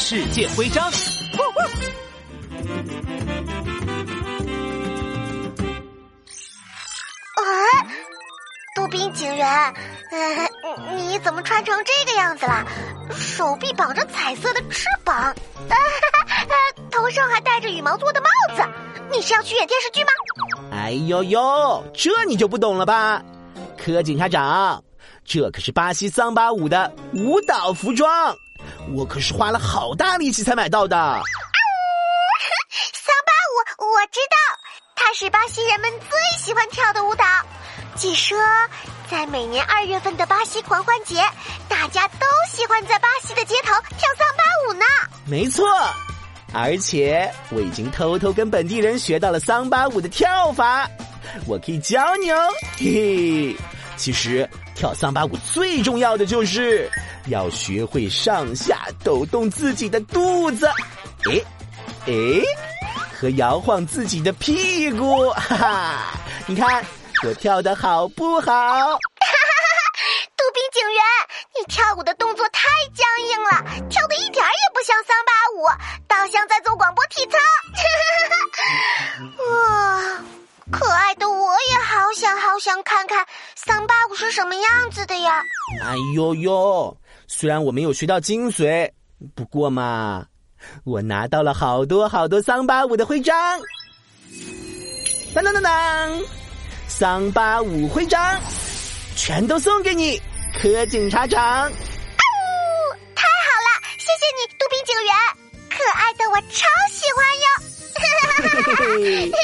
世界徽章。啊，杜宾警员，呃，你怎么穿成这个样子了？手臂绑着彩色的翅膀，头上还戴着羽毛做的帽子，你是要去演电视剧吗？哎呦呦，这你就不懂了吧？柯警察长，这可是巴西桑巴舞的舞蹈服装，我可是花了好大力气才买到的。桑巴舞，我知道，它是巴西人们最喜欢跳的舞蹈。据说，在每年二月份的巴西狂欢节，大家都喜欢在巴西的街头跳桑巴舞呢。没错，而且我已经偷偷跟本地人学到了桑巴舞的跳法，我可以教你哦。嘿嘿，其实跳桑巴舞最重要的就是要学会上下抖动自己的肚子，诶诶，和摇晃自己的屁股，哈哈，你看。我跳的好不好？好想好想看看桑巴舞是什么样子的呀！哎呦呦，虽然我没有学到精髓，不过嘛，我拿到了好多好多桑巴舞的徽章。当当当当！桑巴舞徽章，全都送给你，柯警察长。哦，太好了，谢谢你，杜宾警员，可爱的我超喜欢哟。